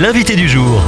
l'invité du jour.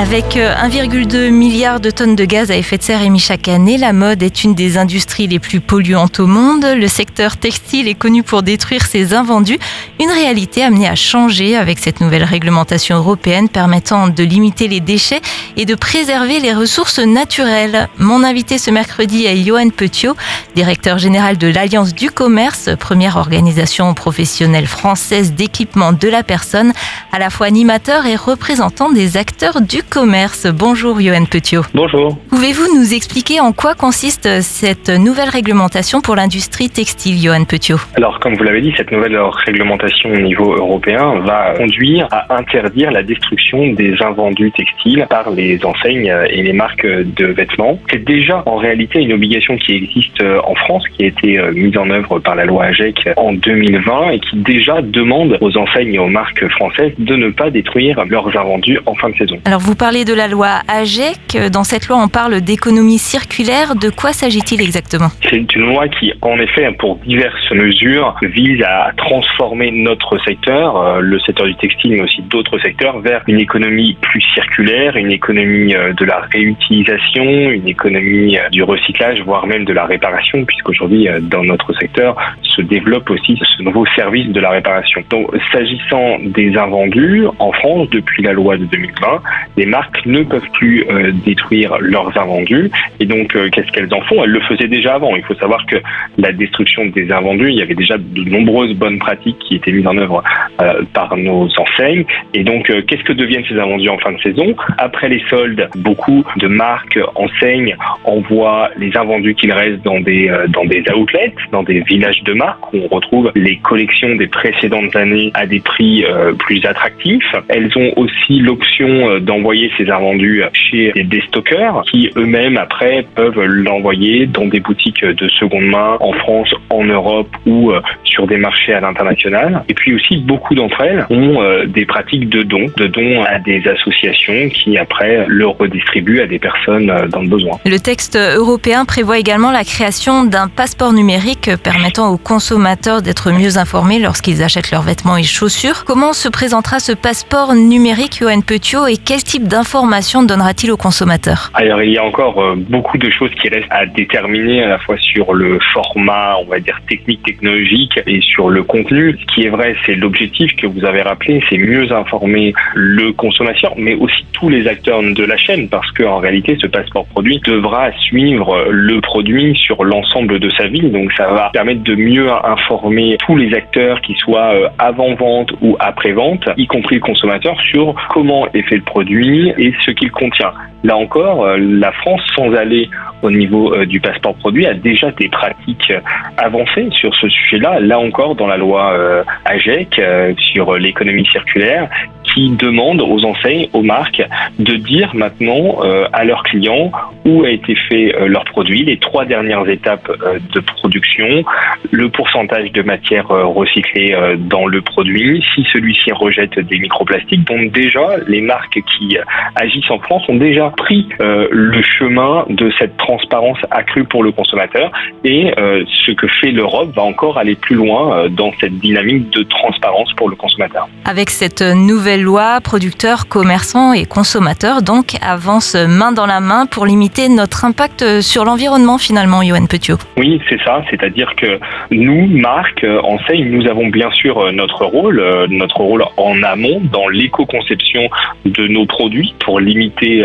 Avec 1,2 euh, milliard de tonnes de gaz à effet de serre émis chaque année, la mode est une des industries les plus polluantes au monde. Le secteur textile est connu pour détruire ses invendus. Une réalité amenée à changer avec cette nouvelle réglementation européenne permettant de limiter les déchets et de préserver les ressources naturelles. Mon invité ce mercredi est Johan Petiot, directeur général de l'Alliance du commerce, première organisation professionnelle française d'équipement de la personne, à la fois animateur et représentant des acteurs du commerce. Bonjour Johan Petiot. Bonjour. Pouvez-vous nous expliquer en quoi consiste cette nouvelle réglementation pour l'industrie textile, Johan Petiot? Alors, comme vous l'avez dit, cette nouvelle réglementation au niveau européen va conduire à interdire la destruction des invendus textiles par les enseignes et les marques de vêtements. C'est déjà en réalité une obligation qui existe en France, qui a été mise en œuvre par la loi AGEC en 2020 et qui déjà demande aux enseignes et aux marques françaises de ne pas détruire leurs invendus en fin de saison. Alors, vous parlez de la loi AGEC. Dans cette loi, on parle d'économie circulaire. De quoi s'agit-il exactement? C'est une loi qui, en effet, pour diverses mesures, vise à transformer notre secteur, euh, le secteur du textile, mais aussi d'autres secteurs, vers une économie plus circulaire, une économie euh, de la réutilisation, une économie euh, du recyclage, voire même de la réparation, puisqu'aujourd'hui, dans notre secteur, se développe aussi ce nouveau service de la réparation. Donc, s'agissant des invendus, en France, depuis la loi de 2020, les marques ne peuvent plus euh, détruire leurs invendus. Et donc, euh, qu'est-ce qu'elles en font? Elles le faisaient déjà avant. Il faut savoir que la destruction des invendus, il y avait déjà de nombreuses bonnes pratiques qui étaient mises en œuvre euh, par nos enseignes. Et donc, qu'est-ce que deviennent ces invendus en fin de saison? Après les soldes, beaucoup de marques, enseignes envoient les invendus qu'il reste dans des dans des outlets, dans des villages de marques où on retrouve les collections des précédentes années à des prix plus attractifs. Elles ont aussi l'option d'envoyer ces invendus chez des stockeurs qui eux-mêmes après peuvent l'envoyer dans des boutiques de seconde main en France, en Europe ou euh, sur des marchés à l'international. Et puis aussi beaucoup d'entre elles ont euh, des pratiques de dons, de dons à des associations qui après le redistribuent à des personnes euh, dans le besoin. Le texte européen prévoit également la création d'un passeport numérique permettant aux consommateurs d'être mieux informés lorsqu'ils achètent leurs vêtements et chaussures. Comment se présentera ce passeport numérique, Johan Petiot, et quel type d'informations donnera-t-il aux consommateurs Alors il y a encore euh, beaucoup de choses qui restent à déterminer à la fois sur le format, on va dire technique, technologique et sur le contenu. Ce qui est vrai, c'est l'objectif que vous avez rappelé, c'est mieux informer le consommateur, mais aussi tous les acteurs de la chaîne, parce qu'en réalité, ce passeport produit devra suivre le produit sur l'ensemble de sa vie. Donc ça va permettre de mieux informer tous les acteurs, qui soient euh, avant-vente ou après-vente, y compris le consommateur, sur comment est fait le produit, et ce qu'il contient. Là encore, euh, la France, sans aller au niveau euh, du passeport produit, a déjà des pratiques euh, avancées sur ce sujet-là. Là encore, dans la loi AGEC sur l'économie circulaire, qui demande aux enseignes, aux marques, de dire maintenant à leurs clients où a été fait leur produit, les trois dernières étapes de production, le pourcentage de matière recyclée dans le produit, si celui-ci rejette des microplastiques. Donc déjà, les marques qui agissent en France ont déjà pris euh, le chemin de cette transparence accrue pour le consommateur et euh, ce que fait l'Europe va encore aller plus loin euh, dans cette dynamique de transparence pour le consommateur. Avec cette nouvelle loi, producteurs, commerçants et consommateurs donc avancent main dans la main pour limiter notre impact sur l'environnement finalement, Johan Petiot. Oui, c'est ça, c'est-à-dire que nous, marques, enseignes, nous avons bien sûr notre rôle, notre rôle en amont dans l'éco-conception de nos produits pour limiter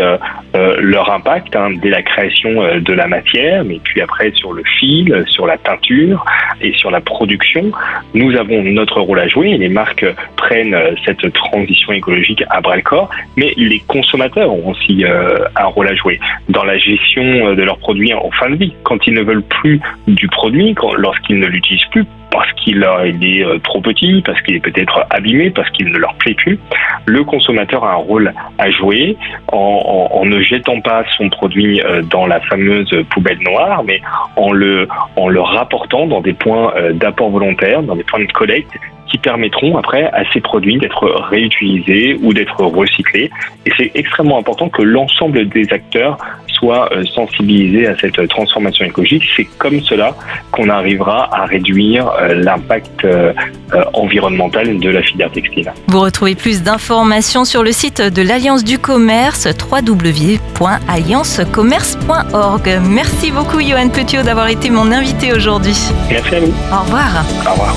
euh, leur impact hein, dès la création euh, de la matière, mais puis après sur le fil, sur la peinture et sur la production. Nous avons notre rôle à jouer et les marques prennent euh, cette transition écologique à bras le corps, mais les consommateurs ont aussi un rôle à jouer dans la gestion de leurs produits en fin de vie. Quand ils ne veulent plus du produit, lorsqu'ils ne l'utilisent plus, parce qu'il est euh, trop petit, parce qu'il est peut-être abîmé, parce qu'il ne leur plaît plus. Le consommateur a un rôle à jouer en, ne jetant pas son produit euh, dans la fameuse poubelle noire, mais en le, rapportant dans des points euh, d'apport volontaire, dans des points de collecte qui permettront après à ces produits d'être réutilisés ou d'être recyclés. Et c'est extrêmement important que l'ensemble des acteurs soient sensibilisés à cette transformation écologique. C'est comme cela qu'on arrivera à réduire l'impact environnemental de la filière textile. Vous retrouvez plus d'informations sur le site de l'Alliance du commerce www.alliancecommerce.org. Merci beaucoup Johan Petiot d'avoir été mon invité aujourd'hui. Merci à vous. Au revoir. Au revoir.